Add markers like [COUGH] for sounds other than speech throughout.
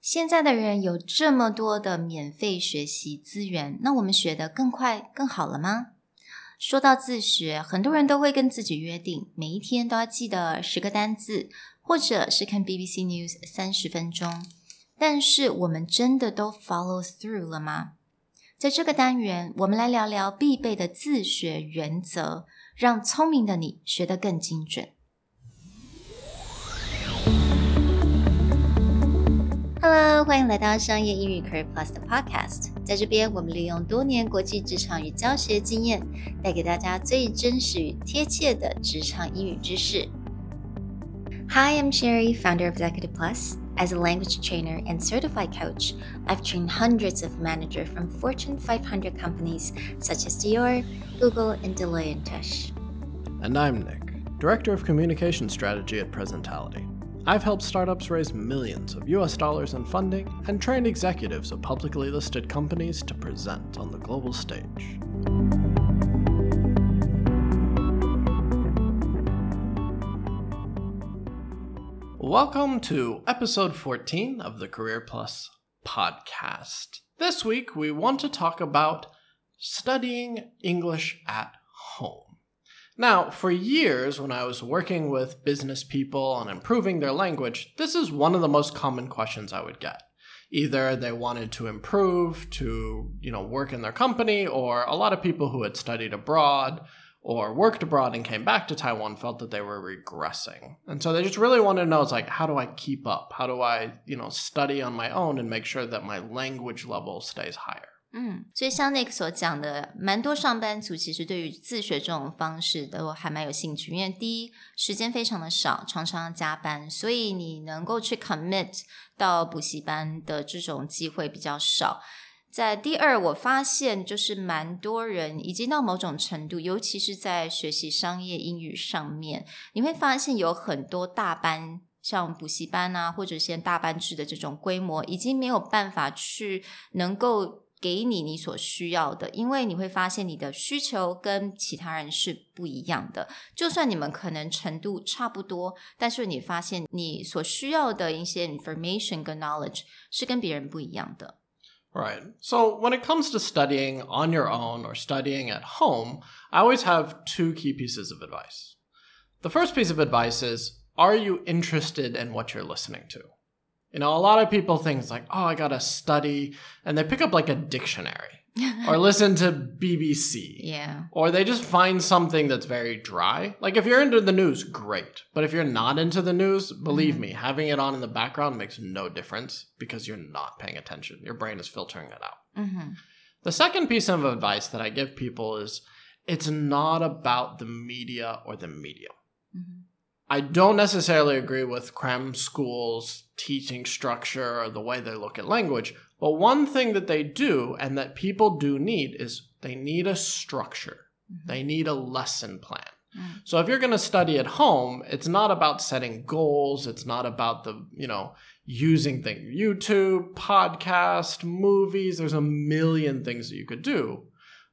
现在的人有这么多的免费学习资源，那我们学得更快更好了吗？说到自学，很多人都会跟自己约定，每一天都要记得十个单字，或者是看 BBC News 三十分钟。但是我们真的都 follow through 了吗？在这个单元，我们来聊聊必备的自学原则，让聪明的你学得更精准。Hello，欢迎来到商业英语 Career Plus 的 Podcast。在这边，我们利用多年国际职场与教学经验，带给大家最真实与贴切的职场英语知识。Hi, I'm Sherry, founder of Executive Plus. As a language trainer and certified coach, I've trained hundreds of managers from Fortune 500 companies such as Dior, Google, and Deloitte & Touche. And I'm Nick, Director of Communication Strategy at Presentality. I've helped startups raise millions of US dollars in funding and trained executives of publicly listed companies to present on the global stage. Welcome to episode 14 of the Career Plus podcast. This week, we want to talk about studying English at home. Now, for years, when I was working with business people on improving their language, this is one of the most common questions I would get. Either they wanted to improve, to you know, work in their company, or a lot of people who had studied abroad or worked abroad and came back to Taiwan felt that they were regressing. And so they just really wanted to know it's like how do I keep up? How do I, you know, study on my own and make sure that my language level stays higher? 嗯，所以像 Nick 所讲的，蛮多上班族其实对于自学这种方式都还蛮有兴趣，因为第一时间非常的少，常常加班，所以你能够去 commit 到补习班的这种机会比较少。在第二，我发现就是蛮多人已经到某种程度，尤其是在学习商业英语上面，你会发现有很多大班，像补习班啊，或者现大班制的这种规模，已经没有办法去能够。给你你所需要的，因为你会发现你的需求跟其他人是不一样的。就算你们可能程度差不多，但是你发现你所需要的一些 information 跟 knowledge 是跟别人不一样的。Right. So when it comes to studying on your own or studying at home, I always have two key pieces of advice. The first piece of advice is Are you interested in what you're listening to? You know, a lot of people think it's like, oh, I gotta study, and they pick up like a dictionary [LAUGHS] or listen to BBC. Yeah. Or they just find something that's very dry. Like if you're into the news, great. But if you're not into the news, believe mm-hmm. me, having it on in the background makes no difference because you're not paying attention. Your brain is filtering it out. Mm-hmm. The second piece of advice that I give people is it's not about the media or the medium. Mm-hmm. I don't necessarily agree with cram schools' teaching structure or the way they look at language, but one thing that they do and that people do need is they need a structure. Mm-hmm. They need a lesson plan. Mm. So if you're going to study at home, it's not about setting goals, it's not about the, you know, using things, YouTube, podcast, movies, there's a million things that you could do.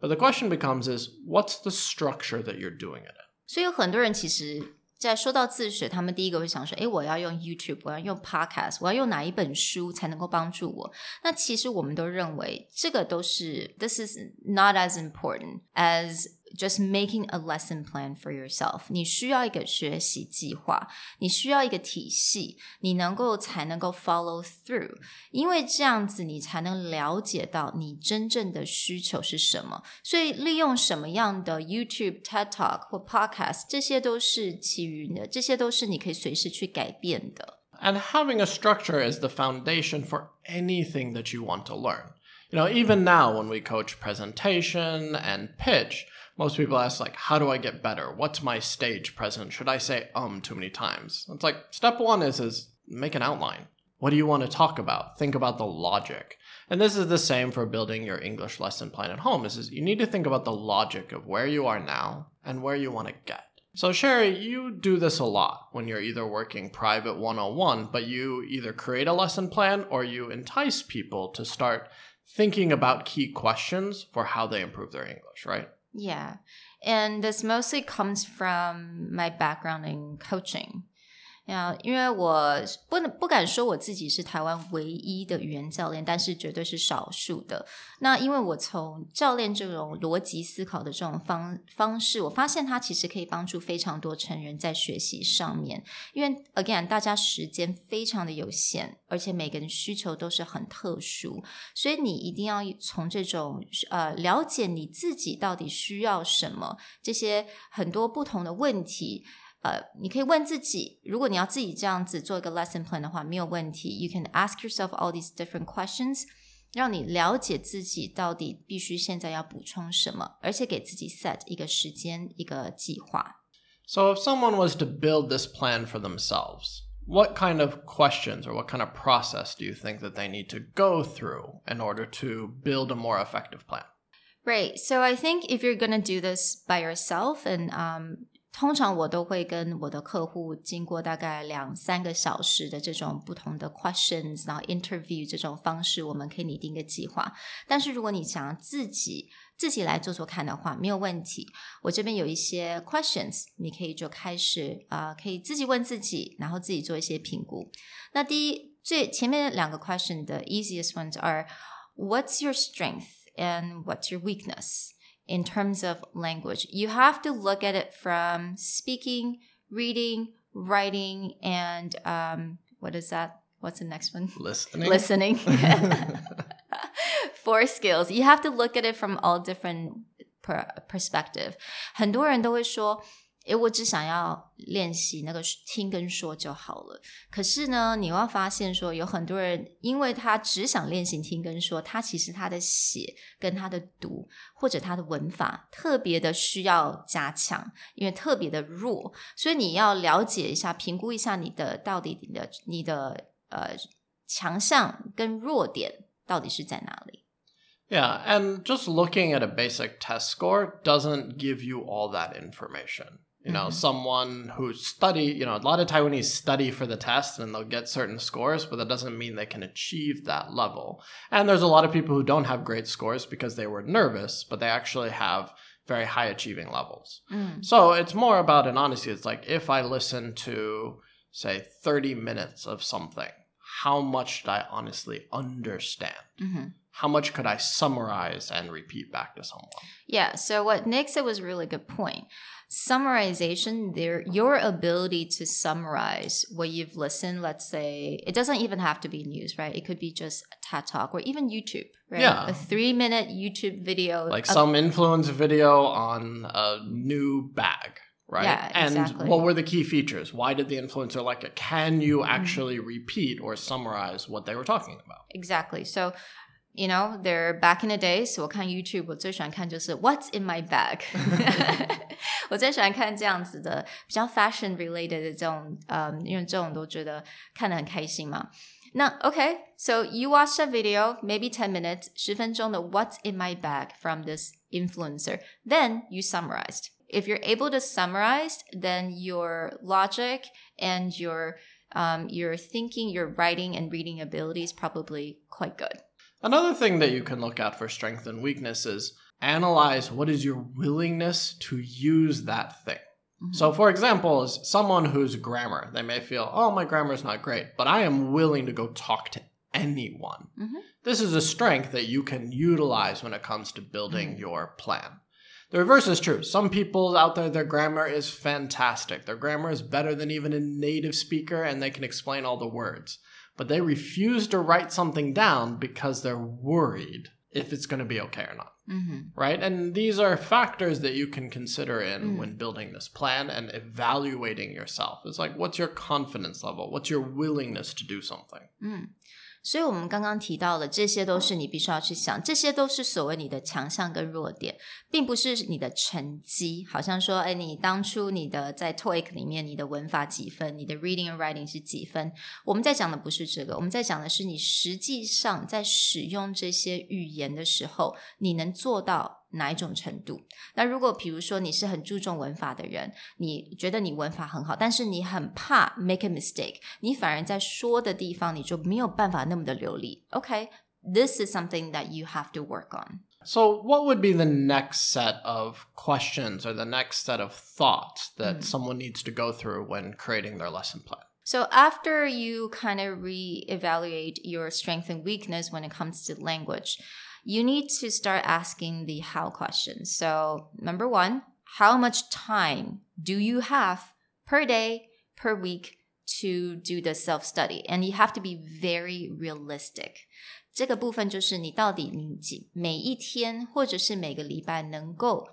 But the question becomes is what's the structure that you're doing it in? 所以有很多人其实 在说到自学，他们第一个会想说：“诶，我要用 YouTube，我要用 Podcast，我要用哪一本书才能够帮助我？”那其实我们都认为，这个都是 This is not as important as just making a lesson plan for yourself。你需要一个学习计划，你需要一个体系，你能够才能够 follow through，因为这样子你才能了解到你真正的需求是什么。所以利用什么样的 YouTube、TED Talk 或 Podcast，这些都是其余的，这些都是你可以随时去改变的。And having a structure is the foundation for anything that you want to learn. You know, even now when we coach presentation and pitch, most people ask like how do i get better? What's my stage present? Should i say um too many times? It's like step one is is make an outline. What do you want to talk about? Think about the logic. And this is the same for building your english lesson plan at home. This is you need to think about the logic of where you are now and where you want to get. So sherry you do this a lot when you're either working private 101 but you either create a lesson plan or you entice people to start thinking about key questions for how they improve their english right yeah. And this mostly comes from my background in coaching. 呀，因为我不能不敢说我自己是台湾唯一的语言教练，但是绝对是少数的。那因为我从教练这种逻辑思考的这种方方式，我发现它其实可以帮助非常多成人在学习上面。因为 again，大家时间非常的有限，而且每个人需求都是很特殊，所以你一定要从这种呃了解你自己到底需要什么，这些很多不同的问题。呃，你可以问自己，如果你要自己这样子做一个 lesson plan 的话，没有问题。You can ask yourself all these different questions，让你了解自己到底必须现在要补充什么，而且给自己 set 一个时间、一个计划。So if someone was to build this plan for themselves, what kind of questions or what kind of process do you think that they need to go through in order to build a more effective plan? Right. So I think if you're going to do this by yourself and um, 通常我都会跟我的客户经过大概两三个小时的这种不同的 questions，然后 interview 这种方式，我们可以拟定一个计划。但是如果你想要自己自己来做做看的话，没有问题。我这边有一些 questions，你可以就开始啊、可以自己问自己，然后自己做一些评估。那第一最前面两个 question 的 easiest ones are What's your strength and what's your weakness? in terms of language. You have to look at it from speaking, reading, writing, and um, what is that? What's the next one? Listening. Listening. [LAUGHS] [LAUGHS] Four skills. You have to look at it from all different per perspective. 很多人都会说。 诶，我只想要练习那个听跟说就好了。可是呢，你会发现说，有很多人因为他只想练习听跟说，他其实他的写跟他的读或者他的文法特别的需要加强，因为特别的弱。所以你要了解一下，评估一下你的到底你的你的呃强项跟弱点到底是在哪里。Yeah, and just looking at a basic test score doesn't give you all that information. You know, mm-hmm. someone who study, you know, a lot of Taiwanese study for the test and they'll get certain scores, but that doesn't mean they can achieve that level. And there's a lot of people who don't have great scores because they were nervous, but they actually have very high achieving levels. Mm. So it's more about an honesty. It's like if I listen to, say, 30 minutes of something, how much did I honestly understand? Mm-hmm how much could I summarize and repeat back to someone? Yeah, so what Nick said was a really good point summarization there your ability to summarize what you've listened let's say it doesn't even have to be news right it could be just TED talk or even youtube right yeah a three minute youtube video like of- some influence video on a new bag right? Yeah, exactly. And what were the key features? Why did the influencer like it? Can you mm-hmm. actually repeat or summarize what they were talking about? Exactly. So you know, they're back in the days. 我看 YouTube，我最喜欢看就是 What's in my bag [LAUGHS] 我最喜欢看这样子的比较 fashion related 的这种，呃，因为这种都觉得看得很开心嘛。那 OK，so you watched a video, maybe ten minutes，十分钟的 What's in my bag from this influencer. Then you summarized. If you're able to summarize, then your logic and your um, your thinking, your writing and reading ability is probably quite good. Another thing that you can look at for strength and weakness is analyze what is your willingness to use that thing. Mm-hmm. So, for example, as someone who's grammar, they may feel, oh, my grammar is not great, but I am willing to go talk to anyone. Mm-hmm. This is a strength that you can utilize when it comes to building mm-hmm. your plan. The reverse is true. Some people out there, their grammar is fantastic. Their grammar is better than even a native speaker, and they can explain all the words but they refuse to write something down because they're worried if it's going to be okay or not. Mm-hmm. Right? And these are factors that you can consider in mm. when building this plan and evaluating yourself. It's like, what's your confidence level? What's your willingness to do something? Mm. 所以，我们刚刚提到了，这些都是你必须要去想，这些都是所谓你的强项跟弱点，并不是你的成绩。好像说，哎，你当初你的在 TOEIC 里面，你的文法几分，你的 reading and writing 是几分？我们在讲的不是这个，我们在讲的是你实际上在使用这些语言的时候，你能做到。哪一种程度？那如果比如说你是很注重文法的人，你觉得你文法很好，但是你很怕 make a mistake，你反而在说的地方你就没有办法那么的流利。OK，this、okay, is something that you have to work on. So, what would be the next set of questions or the next set of thoughts that mm. someone needs to go through when creating their lesson plan? So after you kind of reevaluate your strength and weakness when it comes to language, you need to start asking the how questions. So number one, how much time do you have per day, per week to do the self study? And you have to be very realistic. 这个部分就是你到底你几每一天或者是每个礼拜能够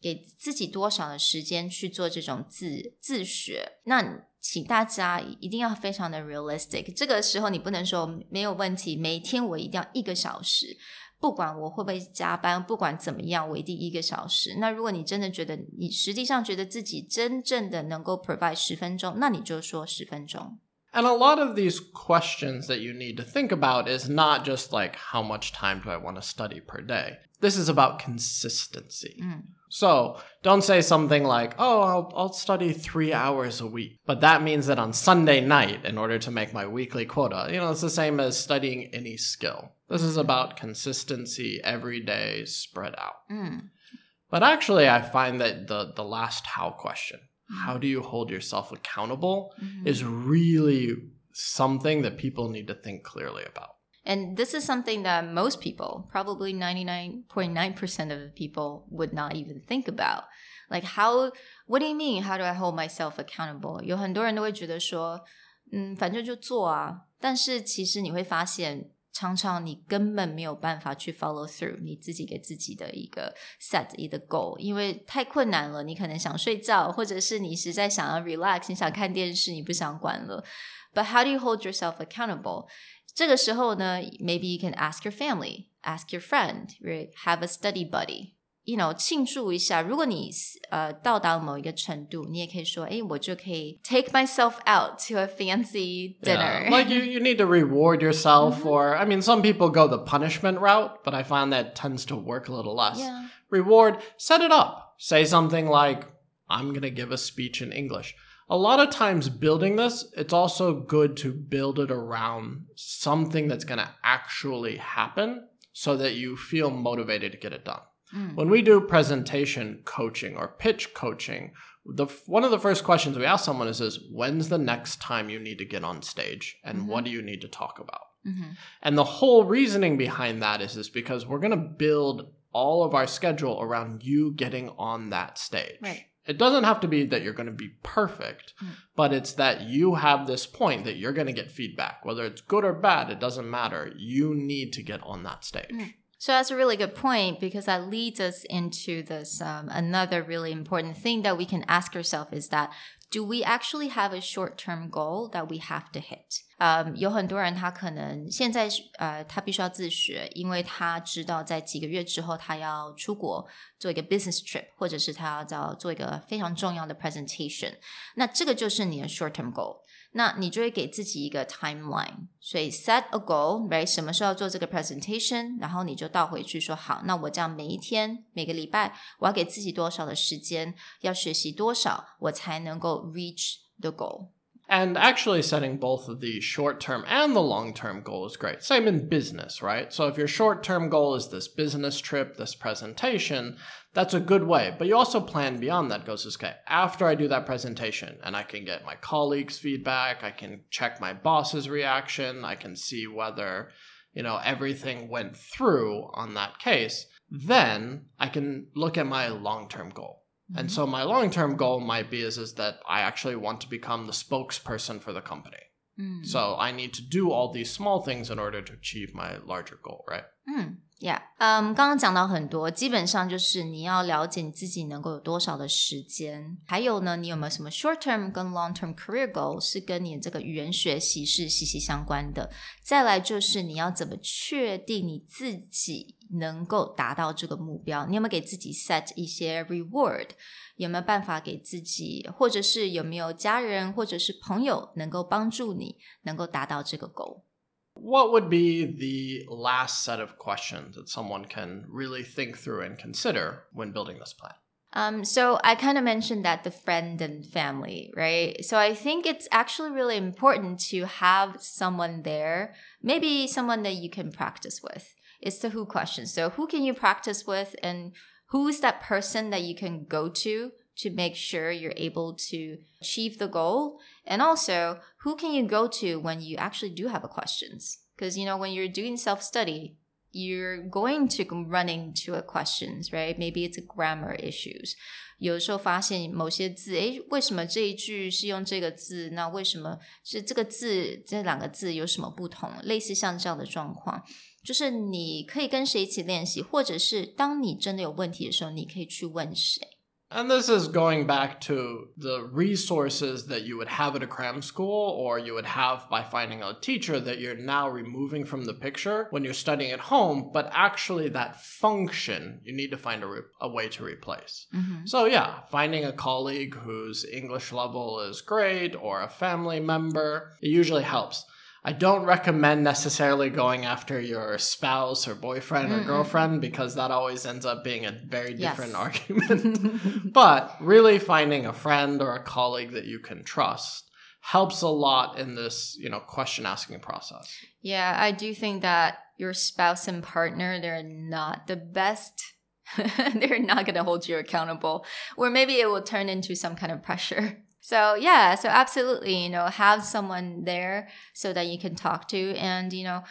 给自己多少的时间去做这种自自学？那请大家一定要非常的 realistic。这个时候你不能说没有问题，每天我一定要一个小时， 不管我会不会加班，不管怎么样，我一定一个小时。那如果你真的觉得你实际上觉得自己真正的能够 provide 十分钟，那你就说十分钟。And a lot of these questions that you need to think about is not just like how much time do I want to study per day. This is about consistency. Mm. So don't say something like, oh, I'll, I'll study three hours a week. But that means that on Sunday night, in order to make my weekly quota, you know, it's the same as studying any skill. This is about consistency every day spread out. Mm. But actually, I find that the, the last how question, how do you hold yourself accountable, Mhm. is really something that people need to think clearly about. And this is something that most people, probably 99.9% of the people, would not even think about. Like, how, what do you mean? How do I hold myself accountable? 有很多人都会觉得说，嗯，反正就做啊。但是其实你会发现， 常常你根本没有办法去 follow through 你自己给自己的一个 set 一个 goal，因为太困难了。你可能想睡觉，或者是你实在想要 relax，你想看电视，你不想管了。But how do you hold yourself accountable? 这个时候呢，maybe you can ask your family, ask your friend, right? Have a study buddy. You know，庆祝一下。如果你呃到达某一个程度，你也可以说，哎，我就可以 take myself out to a fancy dinner. Yeah, Like you, you need to reward yourself, or I mean, some people go the punishment route, but I find that tends to work a little less. Yeah. Reward, set it up. Say something like, I'm going to give a speech in English. A lot of times, building this, it's also good to build it around something that's going to actually happen so that you feel motivated to get it done. Mm. When we do presentation coaching or pitch coaching, the one of the first questions we ask someone is, is when's the next time you need to get on stage and Mhm. what do you need to talk about? Mhm. And the whole reasoning behind that is is because we're going to build all of our schedule around you getting on that stage. Right. It doesn't have to be that you're going to be perfect, Mm. but it's that you have this point that you're going to get feedback. Whether it's good or bad, it doesn't matter. You need to get on that stage. Mm. So that's a really good point because that leads us into this um, another really important thing that we can ask ourselves is that do we actually have a short term goal that we have to hit？呃、有很多人他可能现在呃他必须要自学，因为他知道在几个月之后他要出国做一个 business trip，或者是他要做一个非常重要的 presentation。那这个就是你的 short term goal。那你就会给自己一个 timeline，所以 set a goal，right？什么时候要做这个 presentation，然后你就倒回去说好，那我这样每一天、每个礼拜，我要给自己多少的时间，要学习多少，我才能够 reach the goal。And actually, setting both of the short term and the long term goal is great. Same in business, right? So, if your short term goal is this business trip, this presentation, that's a good way. But you also plan beyond that. Goes, okay, after I do that presentation and I can get my colleagues' feedback, I can check my boss's reaction, I can see whether, you know, everything went through on that case, then I can look at my long term goal. And mm-hmm. so my long term goal might be is, is that I actually want to become the spokesperson for the company. 嗯 So I need to do all these small things in order to achieve my larger goal, right? 嗯，Yeah，嗯，刚刚讲到很多，基本上就是你要了解你自己能够有多少的时间，还有呢，你有没有什么 short term 跟 long term career goal 是跟你这个语言学习是息息相关的。再来就是你要怎么确定你自己能够达到这个目标？你有没有给自己 set 一些 reward？有没有办法给自己，或者是有没有家人或者是朋友能够帮助你能够达到这个 goal？What would be the last set of questions that someone can really think through and consider when building this plan? Um, so I kind of mentioned that the friend and family, right? So I think it's actually really important to have someone there, maybe someone that you can practice with. It's the who question. So who can you practice with and who is that person that you can go to to make sure you're able to achieve the goal? And also, who can you go to when you actually do have a questions? Because you know, when you're doing self-study, you're going to run into a questions, right? Maybe it's a grammar issues. 有的时候发现某些字，诶，为什么这一句是用这个字？那为什么是这个字？这两个字有什么不同？类似像这样的状况，就是你可以跟谁一起练习，或者是当你真的有问题的时候，你可以去问谁。 And this is going back to the resources that you would have at a cram school or you would have by finding a teacher that you're now removing from the picture when you're studying at home, but actually that function you need to find a, re- a way to replace. Mm-hmm. So, yeah, finding a colleague whose English level is great or a family member, it usually helps. I don't recommend necessarily going after your spouse or boyfriend or Mm-mm. girlfriend because that always ends up being a very different Yes. [LAUGHS] argument. but really finding a friend or a colleague that you can trust helps a lot in this, you know, question asking process. Yeah, I do think that your spouse and partner, they're not the best. [LAUGHS] they're not going to hold you accountable. Or maybe it will turn into some kind of pressure. So, yeah, so absolutely, you know, have someone there so that you can talk to. And, you know,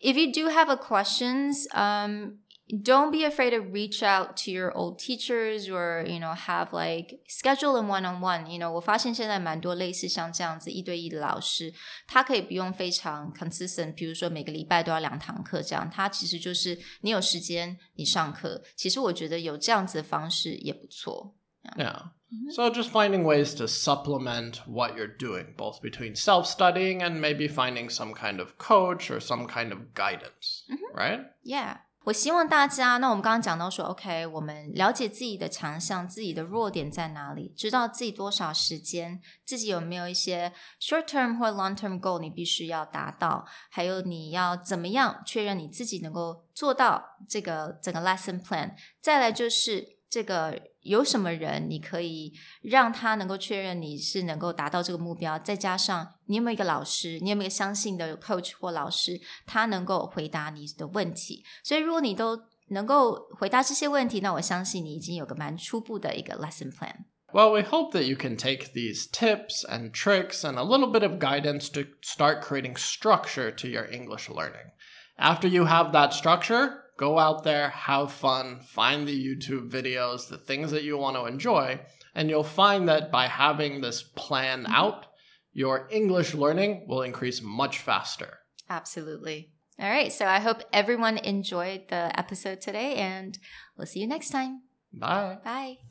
if you do have a questions, um, don't be afraid to reach out to your old teachers or you know have like schedule a one on one you know 我发现现在蛮多类似像这样子一对一的老师，他可以不用非常 consistent，比如说每个礼拜都要两堂课这样，他其实就是你有时间你上课，其实我觉得有这样子的方式也不错。 Yeah. So just finding ways to supplement what you're doing, both between self studying and maybe finding some kind of coach or some kind of guidance, right? Yeah，我希望大家，那我们刚刚讲到说，OK，我们了解自己的强项、自己的弱点在哪里，知道自己多少时间，自己有没有一些 short term 或 long term goal 你必须要达到，还有你要怎么样确认你自己能够做到这个整个 lesson plan。再来就是这个 有什么人你可以让他能够确认你是能够达到这个目标，再加上你有没有一个老师，你有没有一个相信的 coach 或老师，他能够回答你的问题。所以如果你都能够回答这些问题，那我相信你已经有个蛮初步的一个 lesson plan。 Well, we hope that you can take these tips and tricks and a little bit of guidance to start creating structure to your English learning. After you have that structure, go out there, have fun, find the YouTube videos, the things that you want to enjoy, and you'll find that by having this plan mm-hmm. out, your English learning will increase much faster. Absolutely. All right. So I hope everyone enjoyed the episode today, and we'll see you next time. Bye. Bye.